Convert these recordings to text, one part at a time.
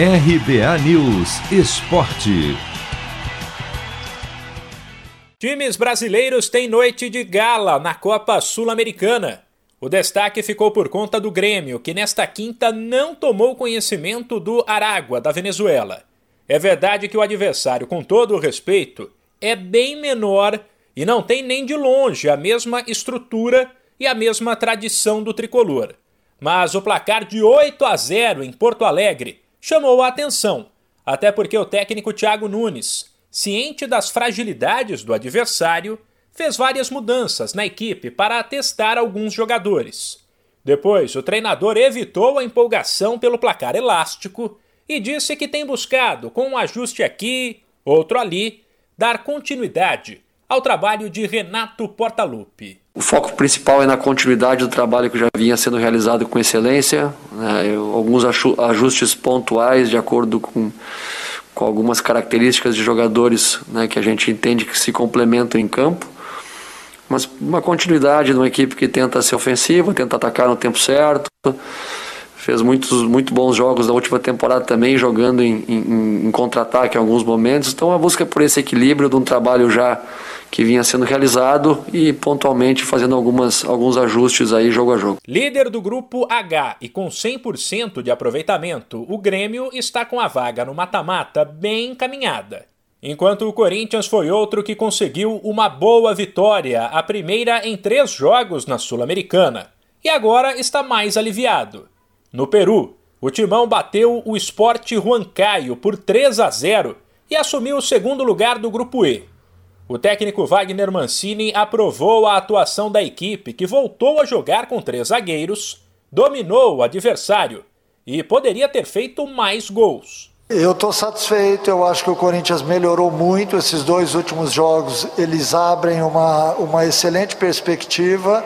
RBA News Esporte. Times brasileiros têm noite de gala na Copa Sul-Americana. O destaque ficou por conta do Grêmio, que nesta quinta não tomou conhecimento do Aragua, da Venezuela. É verdade que o adversário, com todo o respeito, é bem menor e não tem nem de longe a mesma estrutura e a mesma tradição do tricolor. Mas o placar de 8 a 0 em Porto Alegre chamou a atenção, até porque o técnico Thiago Nunes, ciente das fragilidades do adversário, fez várias mudanças na equipe para testar alguns jogadores. Depois, o treinador evitou a empolgação pelo placar elástico e disse que tem buscado, com um ajuste aqui, outro ali, dar continuidade ao trabalho de Renato Portaluppi. O foco principal é na continuidade do trabalho que já vinha sendo realizado com excelência, né, alguns ajustes pontuais de acordo com, com algumas características de jogadores né, que a gente entende que se complementam em campo mas uma continuidade de uma equipe que tenta ser ofensiva, tenta atacar no tempo certo. Fez muitos muito bons jogos da última temporada também, jogando em, em, em contra-ataque em alguns momentos. Então a busca por esse equilíbrio de um trabalho já que vinha sendo realizado e pontualmente fazendo algumas, alguns ajustes aí jogo a jogo. Líder do grupo H e com 100% de aproveitamento, o Grêmio está com a vaga no mata-mata bem encaminhada. Enquanto o Corinthians foi outro que conseguiu uma boa vitória, a primeira em três jogos na Sul-Americana, e agora está mais aliviado. No Peru, o Timão bateu o Sport Huancayo por 3 a 0 e assumiu o segundo lugar do Grupo E. O técnico Wagner Mancini aprovou a atuação da equipe, que voltou a jogar com três zagueiros, dominou o adversário e poderia ter feito mais gols. Eu estou satisfeito, eu acho que o Corinthians melhorou muito. Esses dois últimos jogos eles abrem uma, uma excelente perspectiva.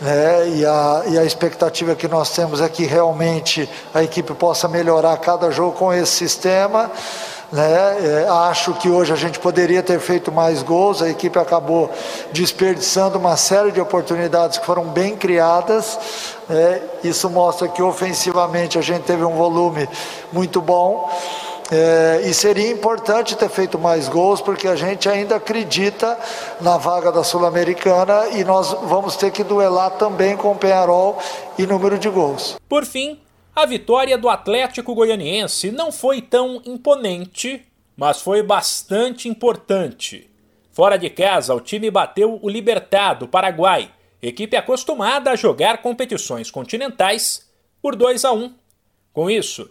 Né? E, a, e a expectativa que nós temos é que realmente a equipe possa melhorar cada jogo com esse sistema. Né? É, acho que hoje a gente poderia ter feito mais gols, a equipe acabou desperdiçando uma série de oportunidades que foram bem criadas. Né? Isso mostra que ofensivamente a gente teve um volume muito bom. É, e seria importante ter feito mais gols, porque a gente ainda acredita na vaga da Sul-Americana e nós vamos ter que duelar também com o Penharol em número de gols. Por fim, a vitória do Atlético Goianiense não foi tão imponente, mas foi bastante importante. Fora de casa, o time bateu o Libertad do Paraguai, equipe acostumada a jogar competições continentais, por 2 a 1. Com isso,